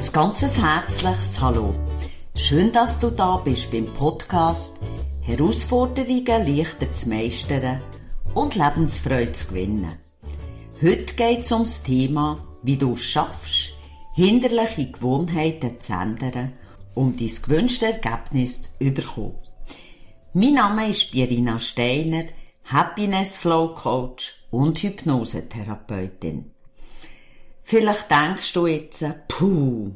Ein ganzes herzliches Hallo. Schön, dass du da bist beim Podcast Herausforderungen leichter zu meistern und Lebensfreude zu gewinnen. Heute geht es um das Thema, wie du es schaffst, hinderliche Gewohnheiten zu ändern, um dein gewünschtes Ergebnis zu bekommen. Mein Name ist Birina Steiner, Happiness Flow Coach und Hypnosetherapeutin. Vielleicht denkst du jetzt, puh,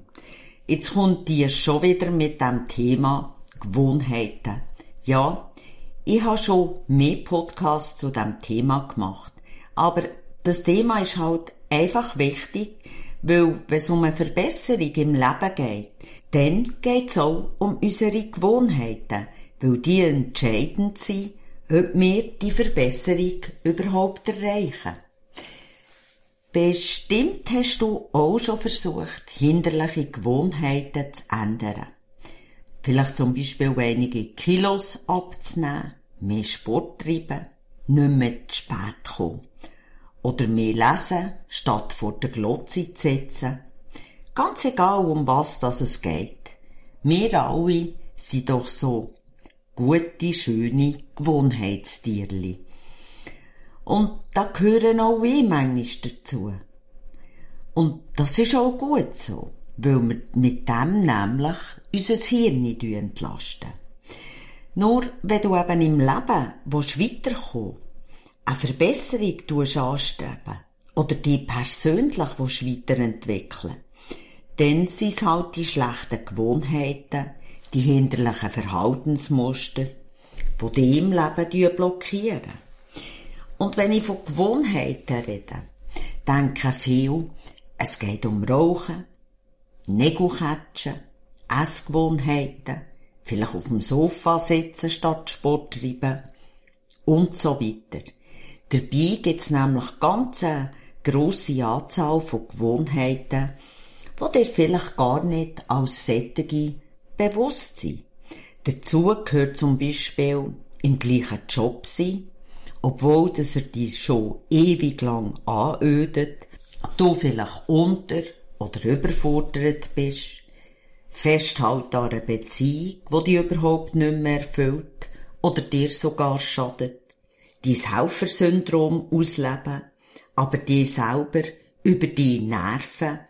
jetzt kommt die schon wieder mit dem Thema Gewohnheiten. Ja, ich habe schon mehr Podcasts zu dem Thema gemacht. Aber das Thema ist halt einfach wichtig, weil wenn es um eine Verbesserung im Leben geht, dann geht es auch um unsere Gewohnheiten, weil die entscheidend sind, ob wir die Verbesserung überhaupt erreichen. Bestimmt hast du auch schon versucht, hinderliche Gewohnheiten zu ändern. Vielleicht zum Beispiel einige Kilos abzunehmen, mehr Sport treiben, nicht mehr zu spät kommen. Oder mehr lesen, statt vor der Glotze zu sitzen. Ganz egal, um was das es geht. Wir alle sind doch so gute, schöne Gewohnheitstierli. Und da gehören auch wir manchmal dazu. Und das ist auch gut so, weil wir mit dem nämlich unser Hirn entlasten. Nur wenn du eben im Leben weiterkommen eine Verbesserung anstreben oder dich persönlich weiterentwickeln dann sind es halt die schlechten Gewohnheiten, die hinderlichen Verhaltensmuster, die dich im Leben blockieren. Und wenn ich von Gewohnheiten rede, denken viele, es geht um Rauchen, Nägelkatschen, Essgewohnheiten, vielleicht auf dem Sofa sitzen statt Sport treiben und so weiter. Dabei gibt es nämlich ganz eine grosse Anzahl von Gewohnheiten, die dir vielleicht gar nicht als Sättige bewusst sind. Dazu gehört zum Beispiel im gleichen Job sein, obwohl dass er dich schon ewig lang anödet, du vielleicht unter oder überfordert bist, festhalten an einer Beziehung, die dich überhaupt nicht mehr erfüllt oder dir sogar schadet, dein Helfersyndrom ausleben, aber dir selber über die Nerven,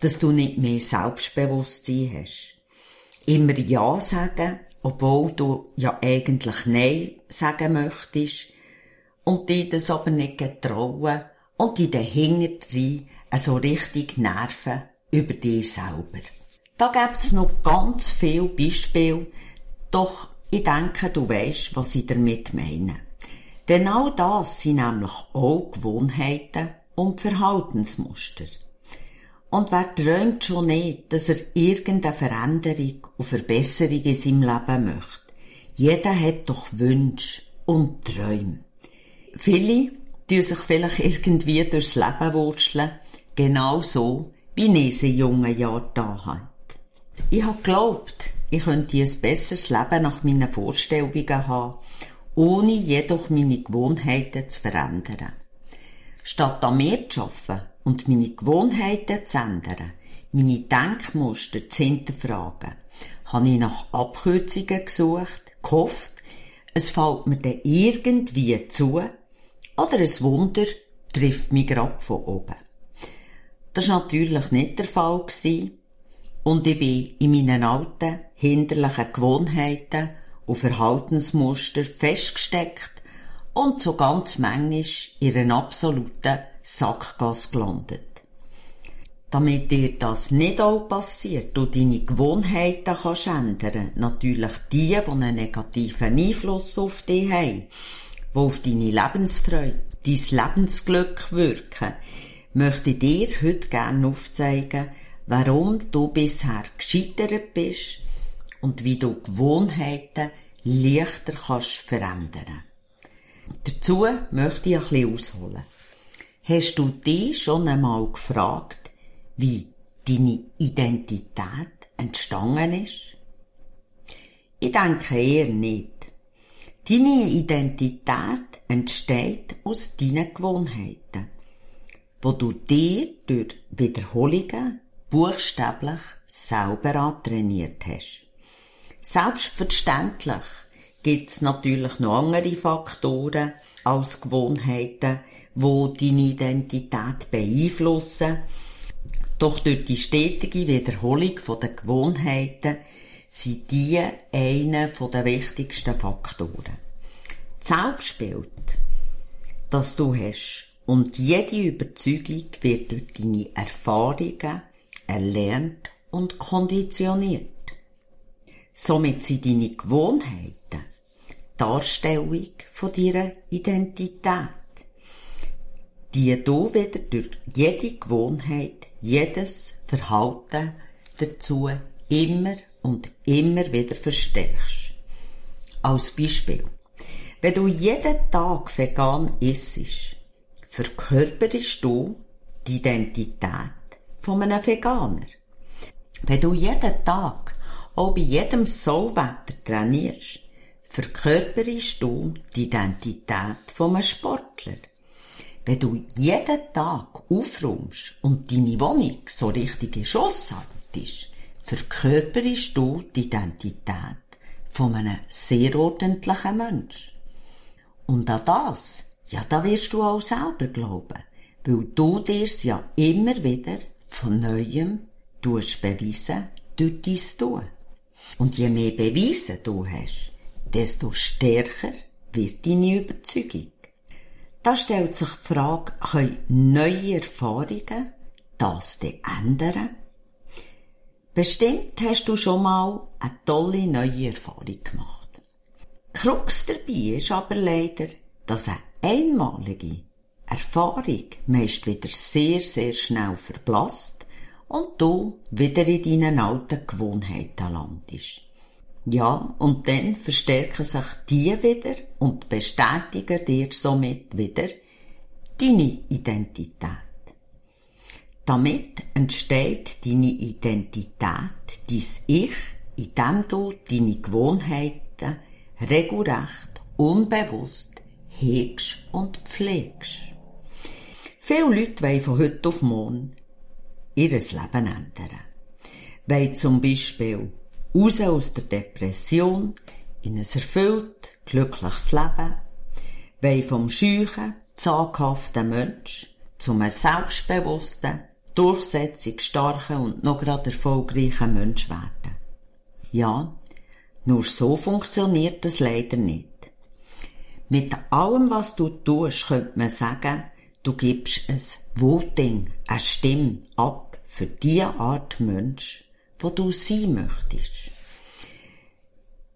dass du nicht mehr Selbstbewusstsein hast. Immer Ja sagen, obwohl du ja eigentlich Nein sagen möchtest, und die das aber nicht getrauen und die dahinter drin so richtig nerven über dich selber. Da gibt's noch ganz viele Beispiele, doch ich denke, du weißt, was ich damit meine. Denn all das sind nämlich auch Gewohnheiten und Verhaltensmuster. Und wer träumt schon nicht, dass er irgendeine Veränderung und Verbesserung in seinem Leben möchte? Jeder hat doch Wünsche und Träume. Viele tun sich vielleicht irgendwie durchs Leben wurschteln, genau so, wie ich sie in jungen Jahren da hat. Ich habe geglaubt, ich könnte ein besseres Leben nach meinen Vorstellungen haben, ohne jedoch meine Gewohnheiten zu verändern. Statt an mir zu arbeiten und meine Gewohnheiten zu ändern, meine Denkmuster zu hinterfragen, habe ich nach Abkürzungen gesucht, gehofft, es fällt mir dann irgendwie zu, oder ein Wunder trifft mich grad von oben. Das war natürlich nicht der Fall. Und ich bin in meinen alten, hinderlichen Gewohnheiten und Verhaltensmuster festgesteckt und so ganz manchmal in einer absoluten Sackgasse gelandet. Damit dir das nicht auch passiert, du deine Gewohnheiten kannst ändern, natürlich die, die einen negativen Einfluss auf dich haben, die auf deine Lebensfreude, dein Lebensglück wirken, möchte ich dir heute gerne aufzeigen, warum du bisher gescheitert bist und wie du Gewohnheiten leichter kannst verändern. Dazu möchte ich ein bisschen ausholen. Hast du dich schon einmal gefragt, wie deine Identität entstanden ist? Ich denke eher nicht. Deine Identität entsteht aus deinen Gewohnheiten, wo du dir durch Wiederholungen buchstäblich selber antrainiert hast. Selbstverständlich gibt es natürlich noch andere Faktoren als Gewohnheiten, wo deine Identität beeinflussen. Doch durch die stetige Wiederholung der Gewohnheiten sind die einer der wichtigsten Faktoren. Das Selbstbild, das du hast, und jede Überzeugung wird durch deine Erfahrungen erlernt und konditioniert. Somit sind deine Gewohnheiten Darstellung von deiner Identität, die du wieder durch jede Gewohnheit, jedes Verhalten dazu immer und immer wieder verstärkst. Als Beispiel. Wenn du jeden Tag vegan isst, verkörperst du die Identität von einem Veganer. Wenn du jeden Tag, auch bei jedem Sollwetter trainierst, verkörperst du die Identität von einem Sportler. Wenn du jeden Tag aufräumst und deine Wohnung so richtig in Schuss haltest, verkörperst du die Identität von einem sehr ordentlichen Mensch. Und an das, ja, da wirst du auch selber glauben, weil du dir's ja immer wieder von Neuem tust beweisen durch dein Tun. Und je mehr Beweise du hast, desto stärker wird deine Überzeugung. Da stellt sich die Frage, können neue Erfahrungen das denn ändern? Bestimmt hast du schon mal eine tolle neue Erfahrung gemacht. Krux dabei ist aber leider, dass eine einmalige Erfahrung meist wieder sehr, sehr schnell verblasst und du wieder in deinen alten Gewohnheiten landest. Ja, und dann verstärken sich die wieder und bestätigen dir somit wieder deine Identität. Damit entsteht deine Identität, dein Ich, in dem du deine Gewohnheiten regelrecht, unbewusst hegst und pflegst. Viele Leute wollen von heute auf morgen ihr Leben ändern. Wollen zum Beispiel raus aus der Depression in ein erfüllt, glückliches Leben, wollen vom scheuchen, zaghaften Mensch zum selbstbewussten, durchsetzungsstarken und noch gerade erfolgreichen Mensch werden. Ja, nur so funktioniert das leider nicht. Mit allem, was du tust, könnte man sagen, du gibst ein Voting, eine Stimme ab für die Art Mensch, wo du sein möchtest.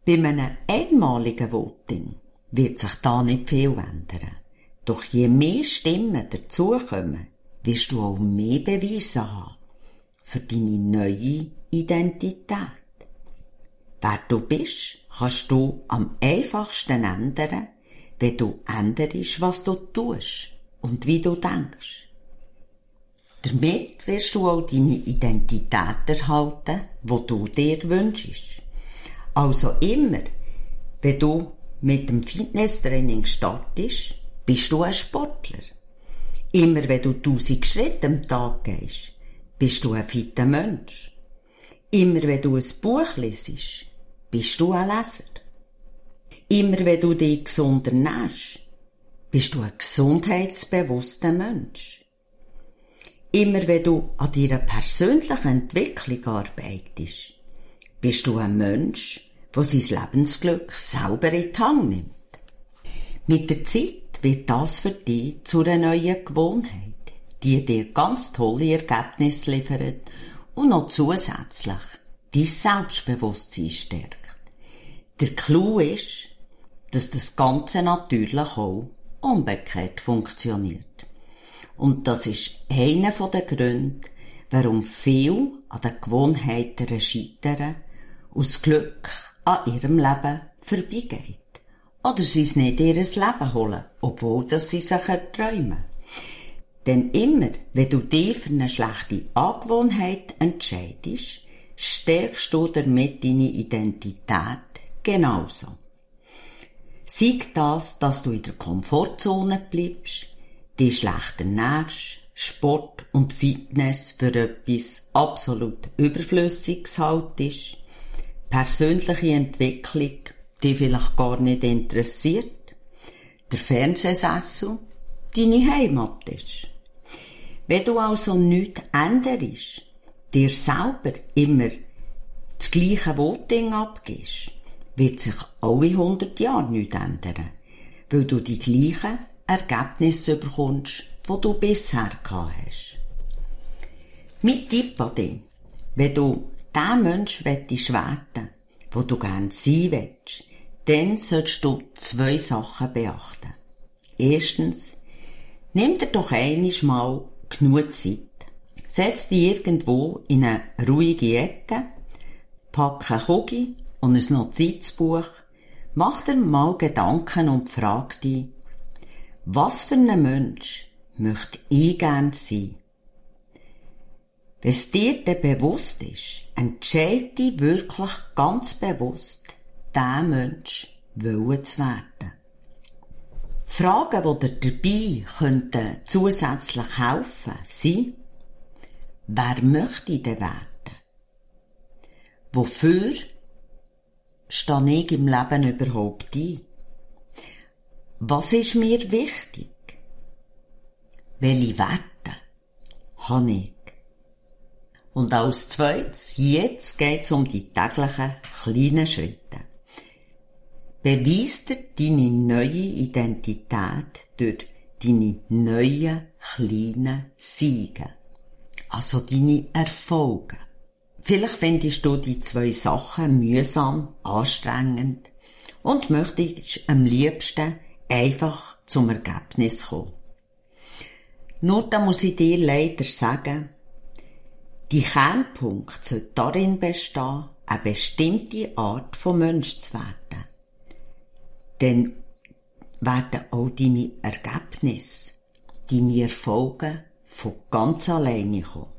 Bei einem einmaligen Voting wird sich da nicht viel ändern. Doch je mehr Stimmen dazukommen, wirst du auch mehr Beweise haben für deine neue Identität. Wer du bist, kannst du am einfachsten ändern, wenn du änderst, was du tust und wie du denkst. Damit wirst du auch deine Identität erhalten, wo du dir wünschst. Also immer, wenn du mit dem Fitnesstraining startest, bist du ein Sportler. Immer wenn du tausend Schritte am Tag gehst, bist du ein fitter Mensch. Immer wenn du ein Buch lesest, bist du ein Leser. Immer wenn du dich gesund ernährst, bist du ein gesundheitsbewusster Mensch. Immer wenn du an deiner persönlichen Entwicklung arbeitest, bist du ein Mensch, der sein Lebensglück selber in die Hand nimmt. Mit der Zeit wird das für dich zu einer neuen Gewohnheit, die dir ganz tolle Ergebnisse liefert und noch zusätzlich dein Selbstbewusstsein stärkt. Der Clou ist, dass das Ganze natürlich auch umgekehrt funktioniert. Und das ist einer der Gründe, warum viel an den Gewohnheiten scheitern und das Glück an ihrem Leben vorbeigeht. Oder sie es nicht in ihr Leben holen, obwohl dass sie sich erträumen. Denn immer, wenn du dich für eine schlechte Angewohnheit entscheidest, stärkst du damit deine Identität genauso. Sei das, dass du in der Komfortzone bleibst, dich schlecht ernährst, Sport und Fitness für etwas absolut Überflüssiges haltest, persönliche Entwicklung die vielleicht gar nicht interessiert, der Fernsehsessel deine Heimat ist. Wenn du also nichts änderst, dir selber immer das gleiche Voting abgibst, wird sich alle 100 Jahre nichts ändern, weil du die gleichen Ergebnisse bekommst, die du bisher gehabt hast. Mein Tipp an dich, wenn du der Mensch werden werden, wo du gern sein willst, dann solltest du zwei Sachen beachten. Erstens, nimm dir doch einiges mal genug Zeit. Setz dich irgendwo in eine ruhige Ecke, pack eine Kugel und ein Notizbuch, mach dir mal Gedanken und frag dich, was für ein Mensch möchte ich gern sein? Wenn es dir dann bewusst ist, entscheide dich wirklich ganz bewusst, der Mensch wollen zu werden. Fragen, die dir dabei könnten zusätzlich helfen, sind, wer möchte ich denn werden? Wofür stehe ich im Leben überhaupt ein? Was ist mir wichtig? Welche Werte habe ich? Und als zweites, jetzt geht es um die täglichen kleinen Schritte. Beweist dir deine neue Identität durch deine neuen kleinen Siege. Also deine Erfolge. Vielleicht findest du die zwei Sachen mühsam, anstrengend und möchtest am liebsten einfach zum Ergebnis kommen. Nur da muss ich dir leider sagen, die Kernpunkt soll darin bestehen, eine bestimmte Art von Mensch zu werden dann werden auch deine Ergebnisse, deine Erfolge von ganz alleine kommen.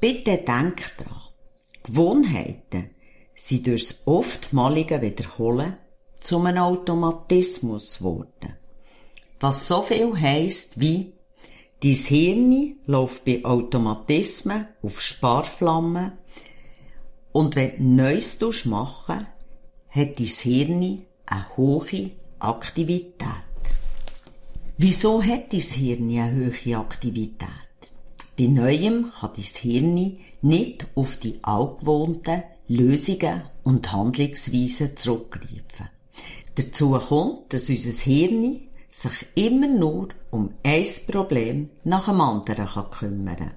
Bitte denk dran, Gewohnheiten sind durchs oftmalige Wiederholen zu einem Automatismus geworden. Was so viel heisst wie, dein Hirn läuft bei Automatismen auf Sparflammen und wenn du Neues machen hat dein Hirn eine hohe Aktivität. Wieso hat dein Hirn eine hohe Aktivität? Bei Neuem kann dein Hirn nicht auf die altgewohnten Lösungen und Handlungsweisen zurückgreifen. Dazu kommt, dass unser Hirn sich immer nur um ein Problem nach dem anderen kümmern kann.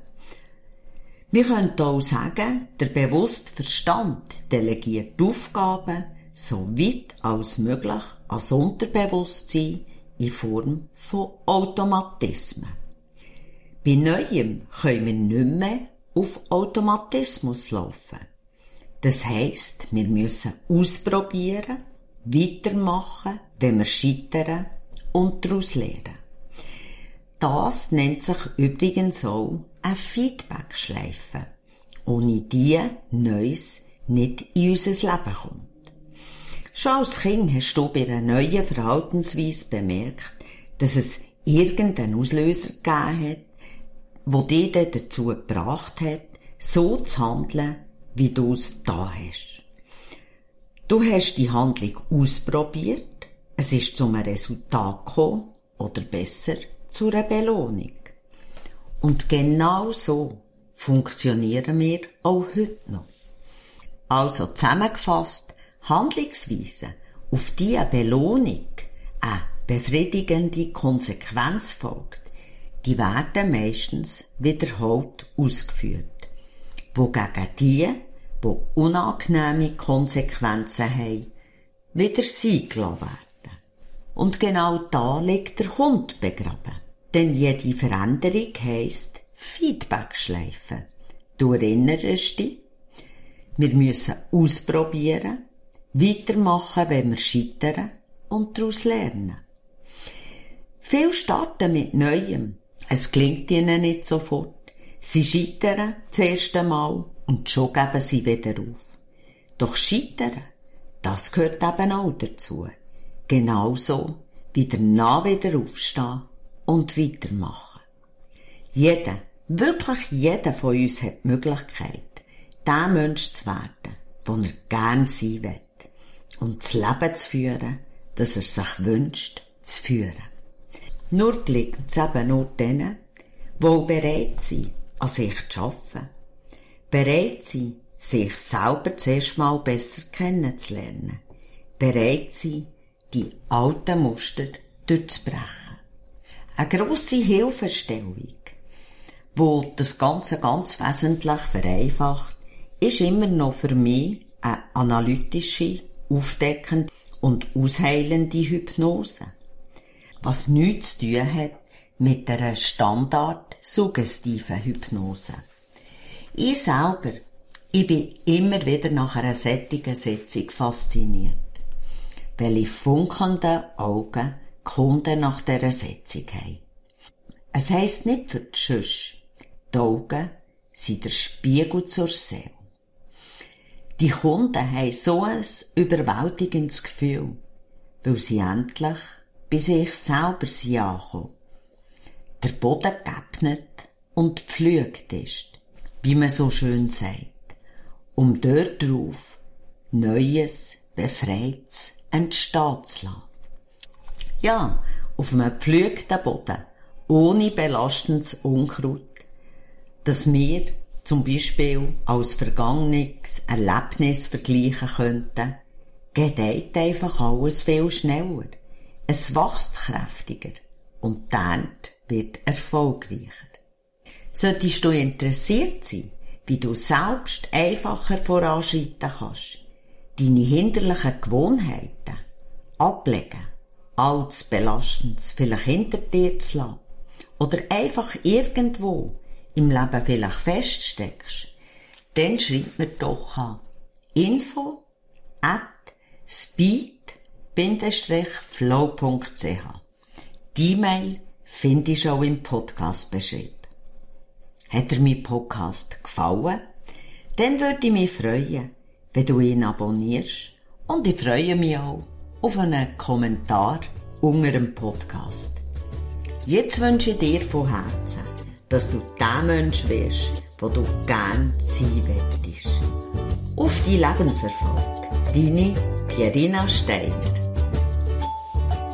Wir können auch sagen, der bewusste Verstand delegiert Aufgaben so weit als möglich als Unterbewusstsein in Form von Automatismen. Bei Neuem können wir nicht mehr auf Automatismus laufen. Das heisst, wir müssen ausprobieren, weitermachen, wenn wir scheitern und daraus lernen. Das nennt sich übrigens auch eine Feedback-Schleife, ohne die Neues nicht in unser Leben kommt. Schon als Kind hast du bei einer neuen Verhaltensweise bemerkt, dass es irgendeinen Auslöser gegeben hat, wo dich dazu gebracht hat, so zu handeln, wie du es da hast. Du hast die Handlung ausprobiert, es ist zu einem Resultat gekommen, oder besser, zu einer Belohnung. Und genau so funktionieren wir auch heute noch. Also zusammengefasst, Handlungsweise, auf die eine Belohnung, eine befriedigende Konsequenz folgt, die werden meistens wiederholt ausgeführt. Wogegen die, die unangenehme Konsequenzen haben, wieder sein werden. Und genau da liegt der Hund begraben. Denn jede Veränderung heisst Feedbackschleife. Du erinnerst dich? Wir müssen ausprobieren, weitermachen, wenn wir scheitern und daraus lernen. Viel starten mit Neuem. Es klingt ihnen nicht sofort. Sie scheitern das erste Mal und schon geben sie wieder auf. Doch scheitern, das gehört eben auch dazu. Genauso wie danach wieder aufstehen und weitermachen. Jeder, wirklich jeder von uns hat die Möglichkeit, der Mensch zu werden, den er gern sein will. Und das Leben zu führen, das er sich wünscht, zu führen. Nur gelingt es eben nur denen, die bereit sind, an sich zu arbeiten. Bereit sind, sich selber zuerst mal besser kennenzulernen. Bereit sind, die alten Muster durchzubrechen. Eine grosse Hilfestellung, wo das Ganze ganz wesentlich vereinfacht, ist immer noch für mich eine analytische, aufdeckende und ausheilende Hypnose. Was nichts zu tun hat mit einer Standard-suggestiven Hypnose. Ich selber, ich bin immer wieder nach einer sättigen Sitzung fasziniert. Welche funkelnden Augen Kunden nach dieser Sitzung haben. Es heisst nicht für die Schüsse. Die Augen sind der Spiegel zur Seele. Die Kunden haben so ein überwältigendes Gefühl, weil sie endlich bei sich selber sind angekommen. Der Boden geebnet und gepflügt ist, wie man so schön sagt, um dort drauf Neues, Befreites entstehen zu lassen. Ja, auf einem gepflügten Boden, ohne belastendes Unkraut, dass wir zum Beispiel als vergangenes Erlebnis vergleichen könnten, gedeiht einfach alles viel schneller. Es wächst kräftiger und die Ernte wird erfolgreicher. Solltest du interessiert sein, wie du selbst einfacher voranschreiten kannst, deine hinderlichen Gewohnheiten ablegen, altes Belastendes vielleicht hinter dir zu lassen oder einfach irgendwo im Leben vielleicht feststeckst, dann schreib mir doch an info at speed-flow.ch Die E-Mail findest du auch im Podcast-Beschrieb. Hat dir mein Podcast gefallen? Dann würde ich mich freuen, wenn du ihn abonnierst und ich freue mich auch auf einen Kommentar unter dem Podcast. Jetzt wünsche ich dir von Herzen, dass du der Mensch wirst, wo du gern sein willst. Auf dein Lebenserfolg. Deine Pierina Steiner.